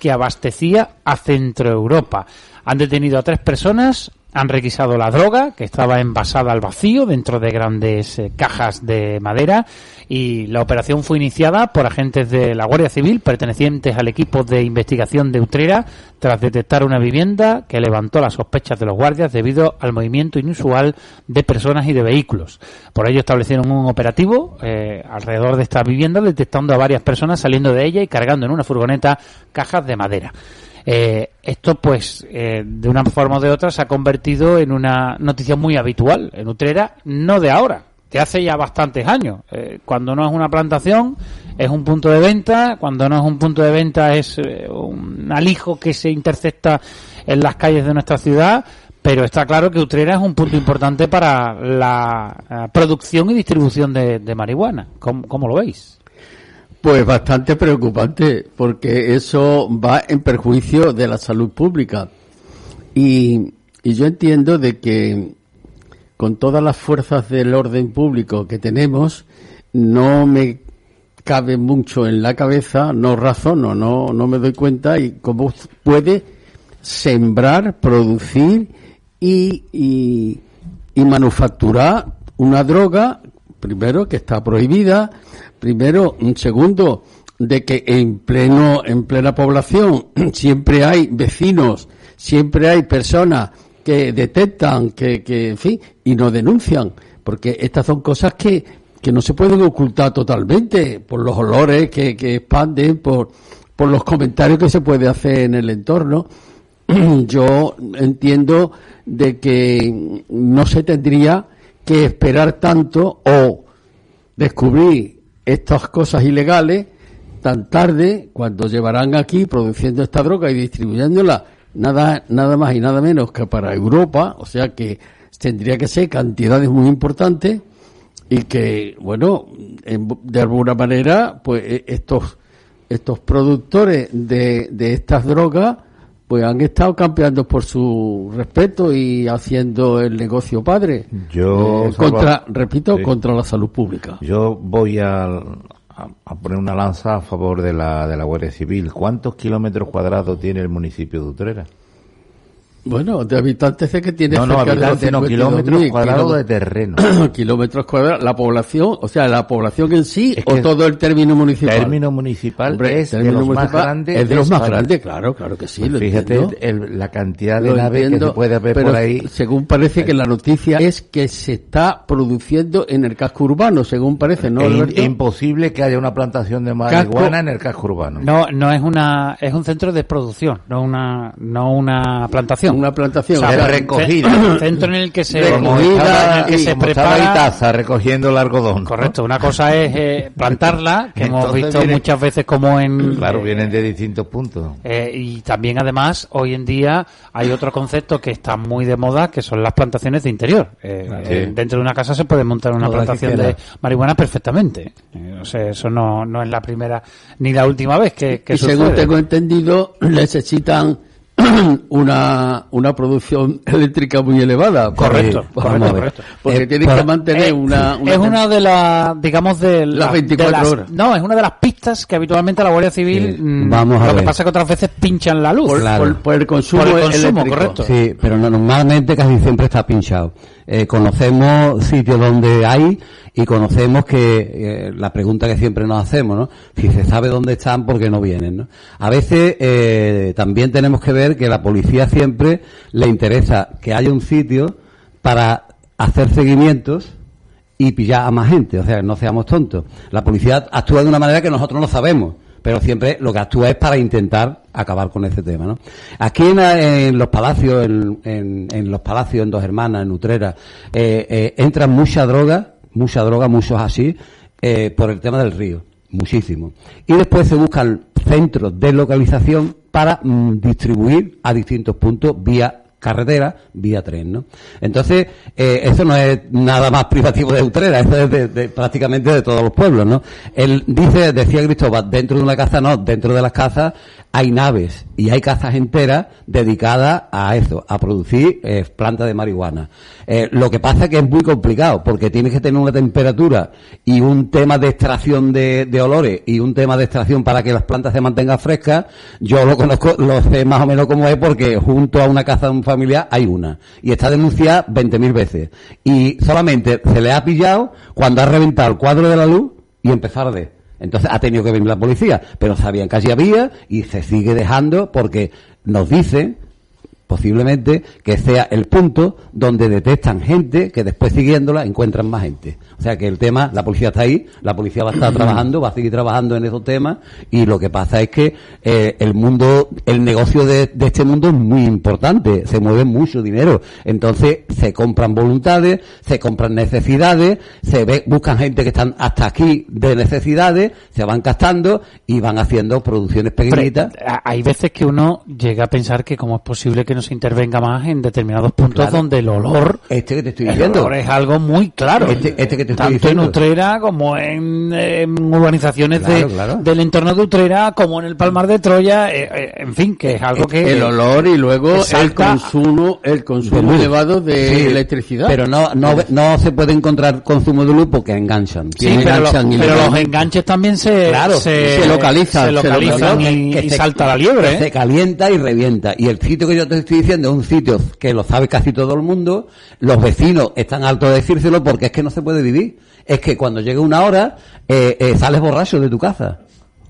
que abastecía a Centro Europa. Han detenido a tres personas, han requisado la droga que estaba envasada al vacío dentro de grandes eh, cajas de madera y la operación fue iniciada por agentes de la Guardia Civil pertenecientes al equipo de investigación de Utrera tras detectar una vivienda que levantó las sospechas de los guardias debido al movimiento inusual de personas y de vehículos. Por ello establecieron un operativo eh, alrededor de esta vivienda detectando a varias personas saliendo de ella y cargando en una furgoneta cajas de madera. Eh, esto, pues, eh, de una forma o de otra, se ha convertido en una noticia muy habitual en Utrera, no de ahora, de hace ya bastantes años. Eh, cuando no es una plantación, es un punto de venta, cuando no es un punto de venta, es eh, un alijo que se intercepta en las calles de nuestra ciudad. Pero está claro que Utrera es un punto importante para la eh, producción y distribución de, de marihuana. ¿Cómo, ¿Cómo lo veis?
Pues bastante preocupante, porque eso va en perjuicio de la salud pública. Y, yo entiendo de que con todas las fuerzas del orden público que tenemos, no me cabe mucho en la cabeza, no razono, no, me doy cuenta y cómo puede sembrar, producir y manufacturar una droga, primero que está prohibida, primero, un segundo, de que en pleno, en plena población siempre hay vecinos, siempre hay personas que detectan, que, que, en fin, y no denuncian, porque estas son cosas que, que no se pueden ocultar totalmente por los olores que, que expanden, por, por los comentarios que se puede hacer en el entorno. Yo entiendo de que no se tendría que esperar tanto o descubrir estas cosas ilegales tan tarde cuando llevarán aquí produciendo esta droga y distribuyéndola nada, nada más y nada menos que para Europa, o sea que tendría que ser cantidades muy importantes y que, bueno, de alguna manera, pues e, estos, estos productores de, de estas drogas, pues han estado campeando por su respeto y haciendo el negocio padre.
Yo,
Eh, contra, repito,
Sí.
contra la salud pública.
Yo voy a, a- a poner una lanza a favor de la, de la Guardia Civil. ¿Cuántos kilómetros cuadrados tiene el municipio de Utrera?
Bueno, de habitantes es que tiene
No, no,
de
habitantes, no,
52.000
kilómetros cuadrados de terreno.
kilómetros cuadrados, la población, o sea, la población en sí
Es
o todo el término municipal.
Término municipal
Hombre,
es de
término
los más
municipal
grandes
Es de
de
los más grandes, claro, claro que sí.
Pues
lo
fíjate el- la cantidad de
Lo
naves que se puede ver
pero
por ahí.
Según parece que la noticia es que se está produciendo en el casco urbano, según parece, ¿no?
Es in- imposible que haya una plantación de marihuana en el casco urbano.
No, no es una, es un centro de producción, no una, no una plantación.
Una plantación.
O sea,
recogida.
ce- Centro en el que se, el que se prepara.
Itaza recogiendo el algodón.
Correcto, una cosa es eh, plantarla, que hemos visto
viene-
muchas veces como en...
Claro,
eh,
vienen de distintos puntos.
eh, y también además hoy en día hay otro concepto que está muy de moda que son las plantaciones de interior. Eh, eh,
Sí.
Dentro de una casa se puede montar una
Toda
plantación de marihuana perfectamente. Eh, o sea, eso no, no es la primera ni la última vez que, que
y según tengo entendido, necesitan una, una producción eléctrica muy elevada.
Correcto,
Porque-
correcto,
vamos a ver,
correcto.
Porque
Eh,
tienen
por-
que mantener
eh,
una,
es una de las, digamos, de
Las
de
24
las-
horas.
No, es una de las pistas que habitualmente la Guardia Civil. mm,
vamos a
lo que
ver.
pasa es que otras veces pinchan la luz.
por,
Claro.
por- por el consumo,
Por el consumo,
eléctrico.
correcto.
Sí, pero no- normalmente casi siempre está pinchado. Eh, conocemos sitios donde hay y conocemos que eh, la pregunta que siempre nos hacemos, ¿no? Si se sabe dónde están, ¿por qué no vienen? ¿no? A veces eh, también tenemos que ver que la policía siempre le interesa que haya un sitio para hacer seguimientos y pillar a más gente, o sea, no seamos tontos. La policía actúa de una manera que nosotros no sabemos, pero siempre lo que actúa es para intentar acabar con ese tema, ¿no? Aquí en, en los palacios, en, en- los palacios, en Dos Hermanas, en Utrera, eh, eh, entra mucha droga, mucha droga, muchos así, eh, por el tema del río, muchísimo. Y después se buscan centros de localización para mm, distribuir a distintos puntos vía carretera vía tren, ¿no? Entonces, eh, eso no es nada más privativo de Utrera, eso es de, prácticamente de todos los pueblos, ¿no? Él dice, decía Cristóbal, dentro de una casa no, dentro de las casas hay naves y hay casas enteras dedicadas a eso, a producir eh, plantas de marihuana. Eh, lo que pasa es que es muy complicado, porque tienes que tener una temperatura y un tema de extracción de, olores y un tema de extracción para que las plantas se mantengan frescas. Yo lo conozco, lo sé más o menos cómo es, porque junto a una casa un familiar hay una. Y está denunciada 20.000 veces. Y solamente se le ha pillado cuando ha reventado el cuadro de la luz y empezar de. Entonces ha tenido que venir la policía, pero sabían que allí había y se sigue dejando porque nos dicen posiblemente que sea el punto donde detectan gente que después siguiéndola encuentran más gente. O sea que el tema, la policía está ahí, la policía va a estar trabajando, va a seguir trabajando en esos temas y lo que pasa es que eh, el mundo, el negocio de, de este mundo es muy importante, se mueve mucho dinero, entonces se compran voluntades, se compran necesidades, se ve, buscan gente que están hasta aquí de necesidades, se van gastando y van haciendo producciones pequeñitas.
Hay veces que uno llega a pensar que cómo es posible que no se intervenga más en determinados puntos
Claro.
donde el olor,
Este que te estoy
el
diciendo.
olor es algo muy claro.
Este, este que te estoy
tanto
diciendo.
en Utrera como en, en urbanizaciones
Claro,
de,
claro.
del entorno de Utrera, como en el Palmar de Troya, eh, eh, en fin, que es algo que...
el olor y luego el consumo, el consumo
De
elevado de
Sí,
electricidad.
Pero no, no, no se puede encontrar consumo de luz porque enganchan.
Sí, pero, lo-
enganchan
pero los enganches también se, se,
se localizan,
se
se
localizan y, salta la
que
liebre. ¿eh?
Se calienta y revienta. Y el sitio que yo te estoy diciendo un sitio que lo sabe casi todo el mundo. Los vecinos están hartos de decírselo porque es que no se puede vivir. Es que cuando llega una hora, eh, eh, sales borracho de tu casa.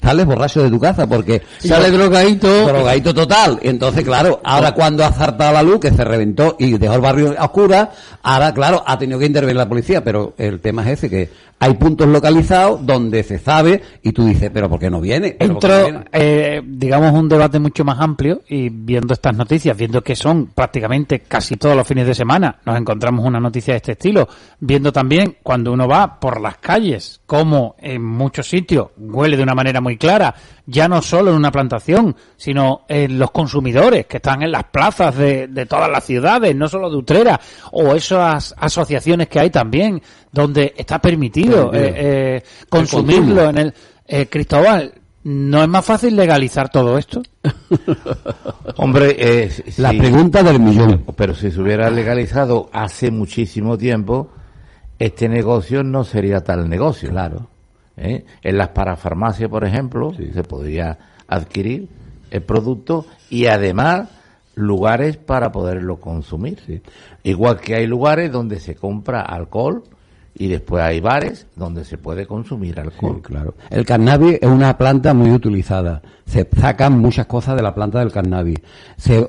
Sales borracho de tu casa porque
Sale drogadito.
drogadito total. Entonces, claro, ahora cuando ha zartado la luz, que se reventó y dejó el barrio a oscuras, ahora, claro, ha tenido que intervenir la policía. Pero el tema es ese, que hay puntos localizados donde se sabe y tú dices, pero ¿por qué no viene? ¿Pero por qué no
Entro,
viene?
eh, digamos, un debate mucho más amplio y viendo estas noticias, viendo que son prácticamente casi todos los fines de semana, nos encontramos una noticia de este estilo, viendo también cuando uno va por las calles, como en muchos sitios huele de una manera muy muy clara, ya no solo en una plantación, sino en los consumidores que están en las plazas de, de todas las ciudades, no solo de Utrera, o esas asociaciones que hay también, donde está permitido eh, eh, consumirlo en el... Eh, Cristóbal, ¿no es más fácil legalizar todo esto?
Hombre, eh, si-
La pregunta del millón.
Pero si se hubiera legalizado hace muchísimo tiempo, este negocio no sería tal negocio.
Claro.
¿Eh? En las parafarmacias, por ejemplo, se podría adquirir el producto y además lugares para poderlo consumir. Igual que hay lugares donde se compra alcohol y después hay bares donde se puede consumir alcohol.
claro. El cannabis es una planta muy utilizada. Se sacan muchas cosas de la planta del cannabis. Se,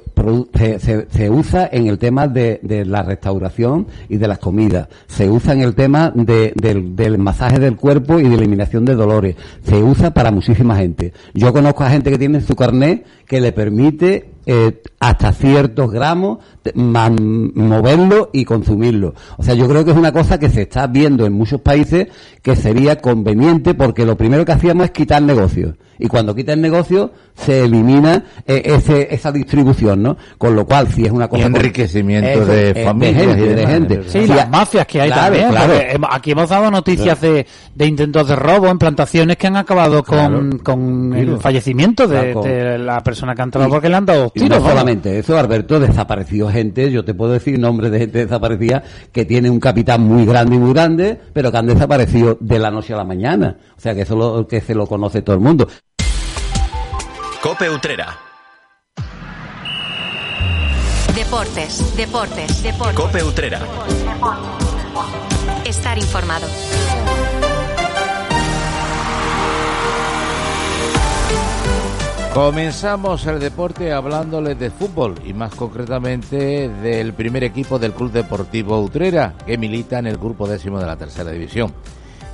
se, se- se usa en el tema de, de la restauración y de las comidas. Se usa en el tema de- del, del masaje del cuerpo y de eliminación de dolores. Se usa para muchísima gente. Yo conozco a gente que tiene su carnet que le permite eh, hasta ciertos gramos moverlo y consumirlo. O sea, yo creo que es una cosa que se está viendo en muchos países que sería conveniente porque lo primero que hacíamos es quitar negocios. Y cuando quita el negocio, se elimina eh, ese, esa distribución, ¿no? Con lo cual, si es una cosa...
Y enriquecimiento
Eso,
de
eh,
familias
de gente,
y
de gente.
Sí,
Si
las mafias que hay
claro,
también.
claro.
aquí hemos dado noticias de, de intentos de robo en plantaciones que han acabado con, con el
Claro.
fallecimiento de,
Claro.
de la persona que ha entrado
Y-
porque le han dado
Y
tiros.
no solamente eso, Alberto, desapareció gente, yo te puedo decir nombres de gente desaparecida que tiene un capital muy grande y muy grande, pero que han desaparecido de la noche a la mañana. O sea que eso lo, que se lo conoce todo el mundo.
Cope Utrera.
Deportes, deportes, deportes.
Cope Utrera.
Estar informado.
Comenzamos el deporte hablándoles de fútbol y más concretamente del primer equipo del Club Deportivo Utrera que milita en el grupo décimo de la tercera división.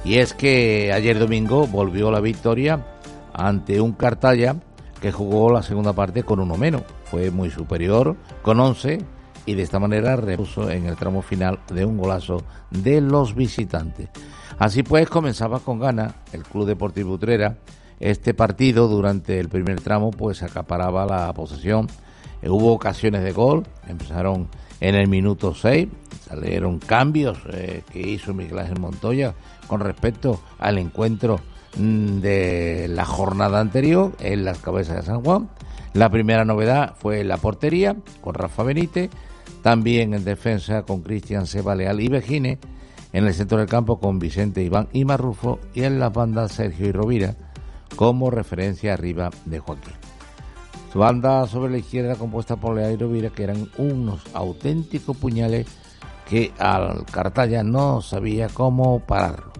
Y es que ayer domingo volvió la victoria ante un Cartaya que jugó la segunda parte con uno menos. Fue muy superior con 11 y de esta manera repuso en el tramo final de un golazo de los visitantes. Así pues comenzaba con gana el Club Deportivo Utrera este partido durante el primer tramo pues acaparaba la posesión. Eh, hubo ocasiones de gol, empezaron en el minuto 6, salieron cambios eh, que hizo Miguel Ángel Montoya con respecto al encuentro mm, de la jornada anterior en las cabezas de San Juan. La primera novedad fue la portería con Rafa Benítez, también en defensa con Cristian Seba Leal y Vejine, en el centro del campo con Vicente Iván y Marrufo y en la banda Sergio y Rovira como referencia arriba de Joaquín. Su banda sobre la izquierda compuesta por Leal y Rovira que eran unos auténticos puñales que al Cartaya no sabía cómo pararlo.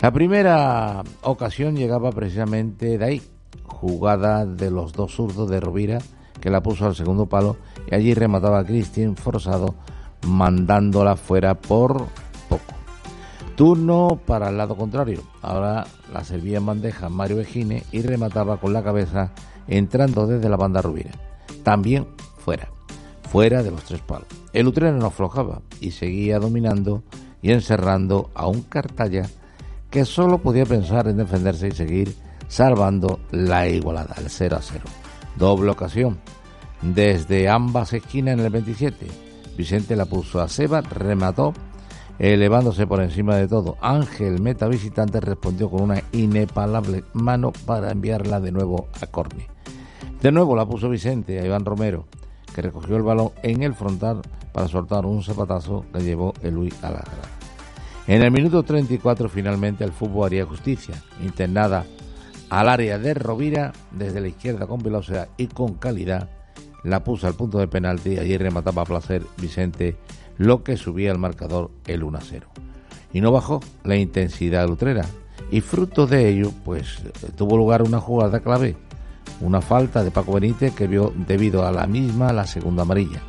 La primera ocasión llegaba precisamente de ahí, jugada de los dos zurdos de Rovira que la puso al segundo palo y allí remataba a Cristian forzado mandándola fuera por poco. Turno para el lado contrario. Ahora la servía en bandeja Mario Ejine y remataba con la cabeza entrando desde la banda Rubira. También fuera, fuera de los tres palos. El Utrera no aflojaba y seguía dominando y encerrando a un Cartaya que solo podía pensar en defenderse y seguir salvando la igualada, el 0 a 0. Doble ocasión. Desde ambas esquinas en el 27. Vicente la puso a Seba, remató elevándose por encima de todo. Ángel, meta visitante, respondió con una inepalable mano para enviarla de nuevo a Corne. De nuevo la puso Vicente a Iván Romero, que recogió el balón en el frontal para soltar un zapatazo que llevó el Luis a la grada. En el minuto 34 finalmente el fútbol haría justicia, internada al área de Rovira desde la izquierda con velocidad y con calidad, la puso al punto de penalti y allí remataba a placer Vicente lo que subía al marcador el 1 a 0. Y no bajó la intensidad lutrera. Y fruto de ello, pues tuvo lugar una jugada clave, una falta de Paco Benítez que vio debido a la misma la segunda amarilla.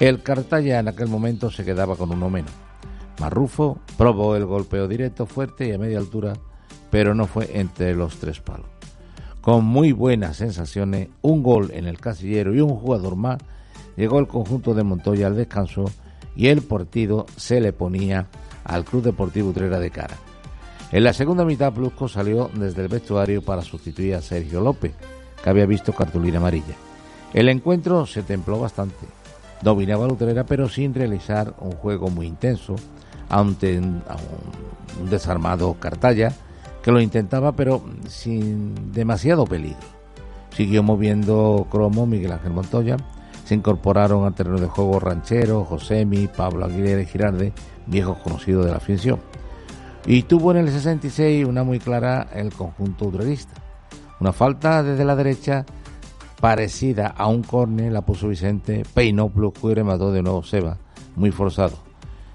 El Cartaya en aquel momento se quedaba con uno menos. Marrufo probó el golpeo directo fuerte y a media altura, pero no fue entre los tres palos. Con muy buenas sensaciones, un gol en el casillero y un jugador más, llegó el conjunto de Montoya al descanso y el partido se le ponía al Club Deportivo Utrera de cara. En la segunda mitad, Plusco salió desde el vestuario para sustituir a Sergio López, que había visto cartulina amarilla. El encuentro se templó bastante. Dominaba Utrera, pero sin realizar un juego muy intenso, ante un, desarmado Cartaya, que lo intentaba, pero sin demasiado peligro. Siguió moviendo cromo Miguel Ángel Montoya. Se incorporaron al terreno de juego Ranchero, Josemi, Pablo Aguilera y Girarde, viejos conocidos de la afición. Y tuvo en el 66 una muy clara el conjunto utrerista. Una falta desde la derecha parecida a un córner la puso Vicente, peinó Plusco y remató de nuevo Seba, muy forzado,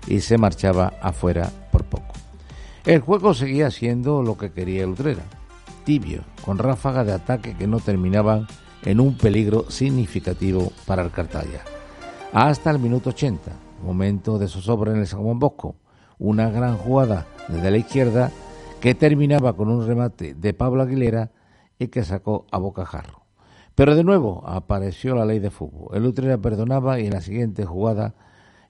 y se marchaba afuera por poco. El juego seguía siendo lo que quería el Utrera, tibio, con ráfagas de ataque que no terminaban en un peligro significativo para el Cartaya. Hasta el minuto 80, momento de zozobra en el San Juan Bosco, una gran jugada desde la izquierda que terminaba con un remate de Pablo Aguilera y que sacó a bocajarro. Pero de nuevo apareció la ley de fútbol. El Utrera perdonaba y en la siguiente jugada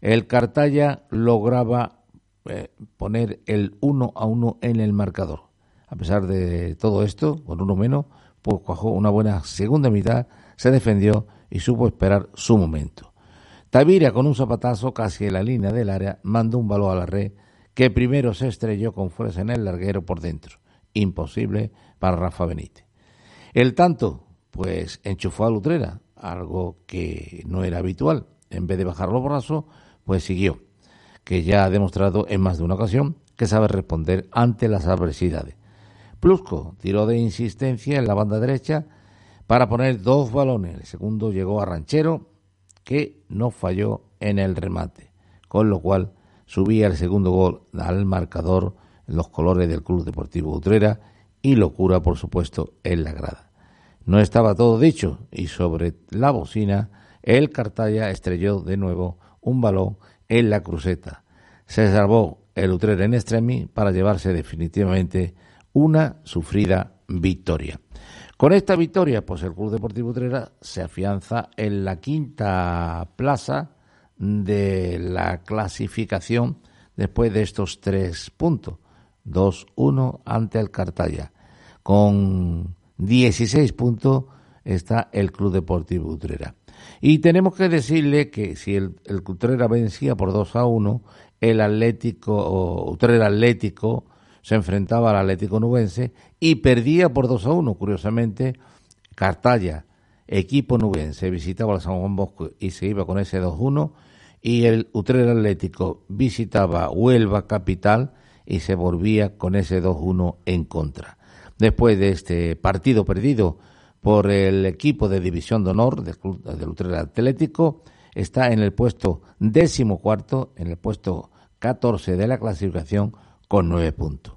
el Cartaya lograba eh, poner el 1 a 1 en el marcador. A pesar de todo esto, con uno menos, pues cuajó una buena segunda mitad, se defendió y supo esperar su momento. Taviria, con un zapatazo casi en la línea del área, mandó un balón a la red que primero se estrelló con fuerza en el larguero por dentro. Imposible para Rafa Benítez. El tanto, pues enchufó a Lutrera, algo que no era habitual. En vez de bajar los brazos, pues siguió, que ya ha demostrado en más de una ocasión que sabe responder ante las adversidades. Plusco tiró de insistencia en la banda derecha para poner dos balones. El segundo llegó a Ranchero, que no falló en el remate, con lo cual subía el segundo gol al marcador en los colores del Club Deportivo Utrera y locura, por supuesto, en la grada. No estaba todo dicho y sobre la bocina el Cartaya estrelló de nuevo un balón en la cruceta. Se salvó el Utrera en extremi para llevarse definitivamente una sufrida victoria. Con esta victoria, pues el Club Deportivo Utrera se afianza en la quinta plaza de la clasificación después de estos tres puntos. 2-1 ante el Cartaya. Con 16 puntos está el Club Deportivo Utrera. Y tenemos que decirle que si el, el Utrera vencía por 2 a 1, el Atlético, Utrera Atlético, se enfrentaba al Atlético Nubense y perdía por 2 a 1. Curiosamente, Cartaya, equipo nubense, visitaba al San Juan Bosco y se iba con ese 2-1 y el Utrera Atlético visitaba Huelva Capital y se volvía con ese 2-1 en contra. Después de este partido perdido por el equipo de División de Honor del, Club, del Utrera Atlético, está en el puesto décimo cuarto, en el puesto 14 de la clasificación con nueve puntos.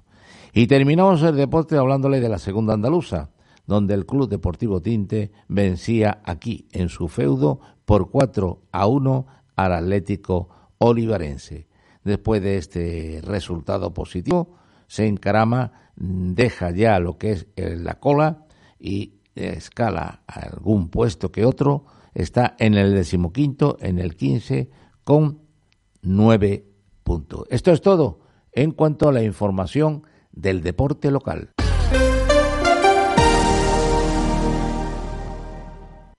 Y terminamos el deporte hablándole de la segunda andaluza, donde el Club Deportivo Tinte vencía aquí en su feudo por 4 a 1 al Atlético Olivarense. Después de este resultado positivo, se encarama, deja ya lo que es la cola y escala algún puesto que otro, está en el decimoquinto, en el quince, con nueve puntos. Esto es todo en cuanto a la información del deporte local.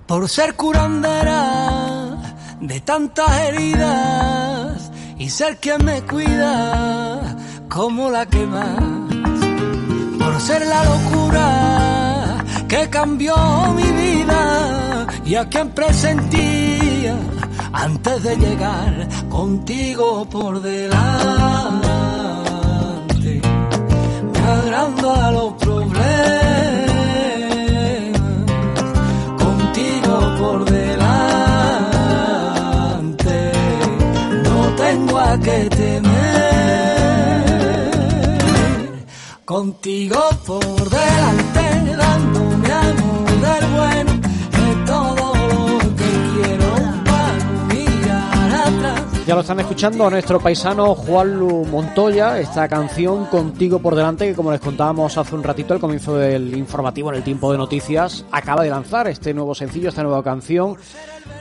Por ser curandera de tantas heridas y ser quien me cuida como la que más. Por ser la locura que cambió mi vida y a quien presentía antes de llegar contigo por delante, a los problemas, contigo por delante, no tengo a qué temer, contigo por delante, dándome
Ya lo están escuchando a nuestro paisano Juanlu Montoya, esta canción Contigo por delante, que como les contábamos hace un ratito al comienzo del informativo en el tiempo de noticias, acaba de lanzar este nuevo sencillo, esta nueva canción,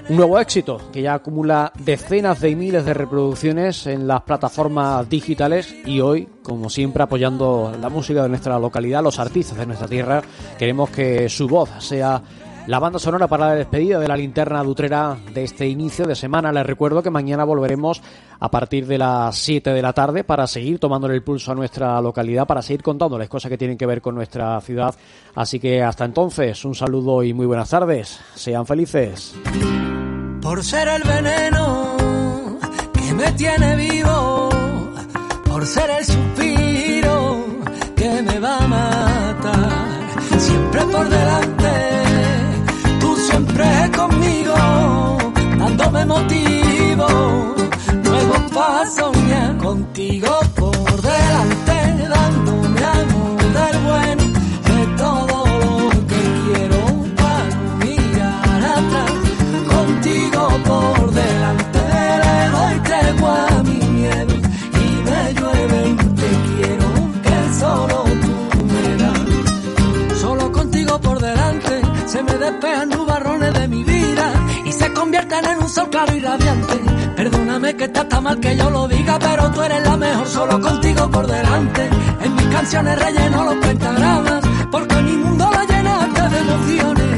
un nuevo éxito que ya acumula decenas de miles de reproducciones en las plataformas digitales y hoy, como siempre, apoyando la música de nuestra localidad, los artistas de nuestra tierra, queremos que su voz sea la banda sonora para la despedida de la linterna dutrera de este inicio de semana. Les recuerdo que mañana volveremos a partir de las 7 de la tarde para seguir tomándole el pulso a nuestra localidad, para seguir contándoles cosas que tienen que ver con nuestra ciudad. Así que hasta entonces, un saludo y muy buenas tardes. Sean felices.
Por ser el veneno que me tiene vivo, por ser el suspiro que me va a matar, siempre por delante siempre conmigo, dándome motivo, nuevo para soñar contigo y se convierten en un sol claro y radiante. Perdóname que está tan mal que yo lo diga, pero tú eres la mejor solo contigo por delante. En mis canciones relleno los pentagramas, porque mi mundo lo llenaste de emociones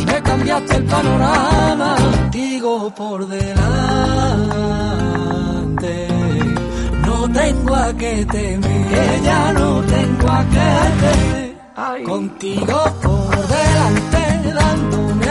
y me cambiaste el panorama contigo por delante. No tengo a que temer, ya no tengo a que temer. Contigo por delante, dándome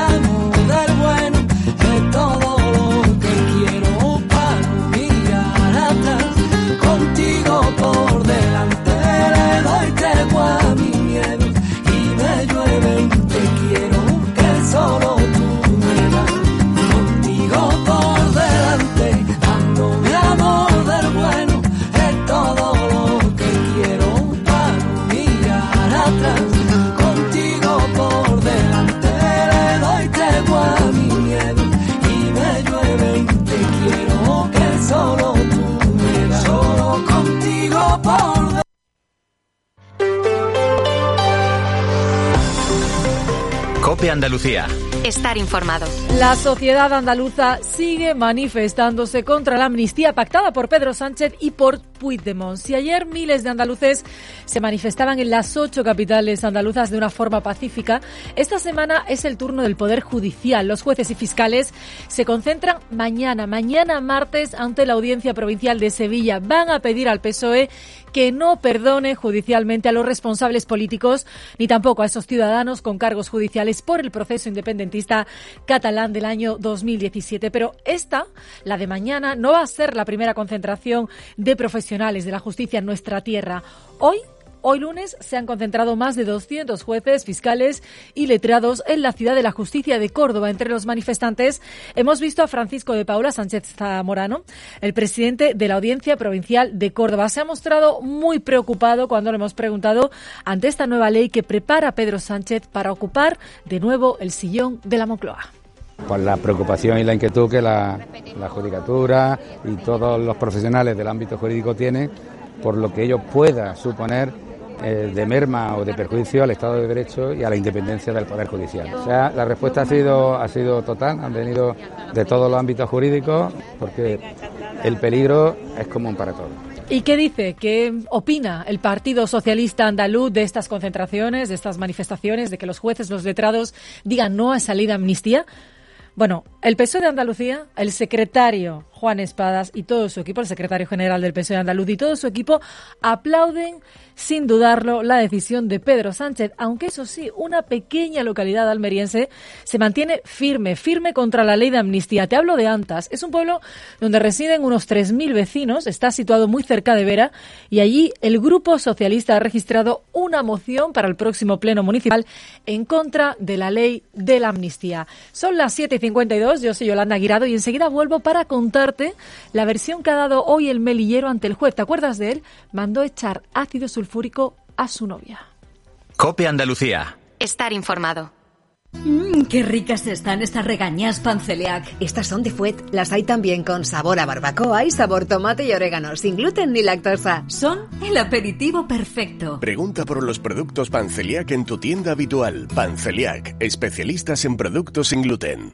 Andalucía.
Estar informado.
La sociedad andaluza sigue manifestándose contra la amnistía pactada por Pedro Sánchez y por Puigdemont. Si ayer miles de andaluces se manifestaban en las ocho capitales andaluzas de una forma pacífica, esta semana es el turno del Poder Judicial. Los jueces y fiscales se concentran mañana, mañana martes, ante la Audiencia Provincial de Sevilla. Van a pedir al PSOE que no perdone judicialmente a los responsables políticos ni tampoco a esos ciudadanos con cargos judiciales por el proceso independentista catalán del año 2017. Pero esta, la de mañana, no va a ser la primera concentración de profesionales de la justicia en nuestra tierra. Hoy Hoy lunes se han concentrado más de 200 jueces, fiscales y letrados en la ciudad de la justicia de Córdoba. Entre los manifestantes hemos visto a Francisco de Paula Sánchez Zamorano, el presidente de la Audiencia Provincial de Córdoba. Se ha mostrado muy preocupado cuando le hemos preguntado ante esta nueva ley que prepara Pedro Sánchez para ocupar de nuevo el sillón de la Moncloa.
Por la preocupación y la inquietud que la, la judicatura y todos los profesionales del ámbito jurídico tienen por lo que ello pueda suponer eh, de merma o de perjuicio al Estado de Derecho y a la independencia del Poder Judicial. O sea, la respuesta ha sido, ha sido total, han venido de todos los ámbitos jurídicos, porque el peligro es común para todos.
¿Y qué dice? ¿Qué opina el Partido Socialista Andaluz de estas concentraciones, de estas manifestaciones, de que los jueces, los letrados digan no a salida amnistía? Bueno, el PSOE de Andalucía, el secretario Juan Espadas y todo su equipo, el secretario general del PSOE de Andaluz y todo su equipo, aplauden sin dudarlo la decisión de Pedro Sánchez, aunque eso sí, una pequeña localidad almeriense se mantiene firme, firme contra la ley de amnistía. Te hablo de Antas, es un pueblo donde residen unos 3.000 vecinos, está situado muy cerca de Vera y allí el Grupo Socialista ha registrado una moción para el próximo Pleno Municipal en contra de la ley de la amnistía. Son las 7.52, yo soy Yolanda Guirado y enseguida vuelvo para contarte la versión que ha dado hoy el melillero ante el juez. ¿Te acuerdas de él? Mandó echar ácido sulfúrico a su novia.
Cope Andalucía.
Estar informado.
Mmm, qué ricas están estas regañas panceliac.
Estas son de Fuet. Las hay también con sabor a barbacoa y sabor tomate y orégano, sin gluten ni lactosa.
Son el aperitivo perfecto.
Pregunta por los productos Panceliac en tu tienda habitual. Panceliac, especialistas en productos sin gluten.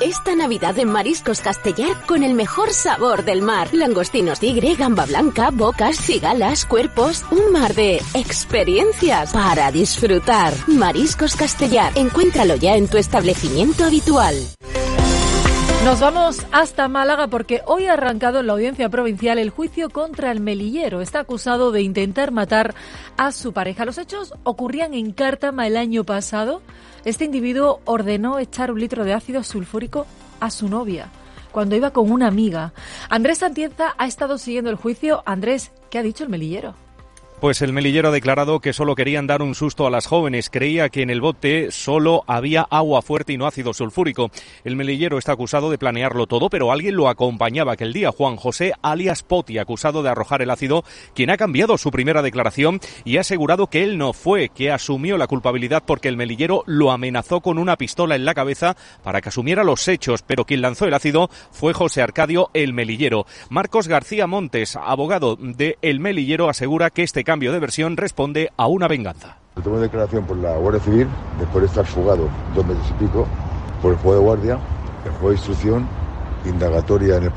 Esta Navidad en Mariscos Castellar con el mejor sabor del mar. Langostinos tigre, gamba blanca, bocas, cigalas, cuerpos. Un mar de experiencias para disfrutar. Mariscos Castellar. Encuéntralo ya en tu establecimiento habitual.
Nos vamos hasta Málaga porque hoy ha arrancado en la audiencia provincial el juicio contra el melillero. Está acusado de intentar matar a su pareja. Los hechos ocurrían en Cártama el año pasado. Este individuo ordenó echar un litro de ácido sulfúrico a su novia cuando iba con una amiga. Andrés Santienza ha estado siguiendo el juicio. Andrés, ¿qué ha dicho el melillero?
Pues el melillero ha declarado que solo querían dar un susto a las jóvenes. Creía que en el bote solo había agua fuerte y no ácido sulfúrico. El melillero está acusado de planearlo todo, pero alguien lo acompañaba aquel día. Juan José alias Poti, acusado de arrojar el ácido, quien ha cambiado su primera declaración y ha asegurado que él no fue, que asumió la culpabilidad porque el melillero lo amenazó con una pistola en la cabeza para que asumiera los hechos, pero quien lanzó el ácido fue José Arcadio el melillero. Marcos García Montes, abogado de El Melillero, asegura que este cambio de versión responde a una venganza.
Tomo declaración por la Guardia Civil después de estar fugado dos meses y pico por el juego de guardia, el juego de instrucción, indagatoria en el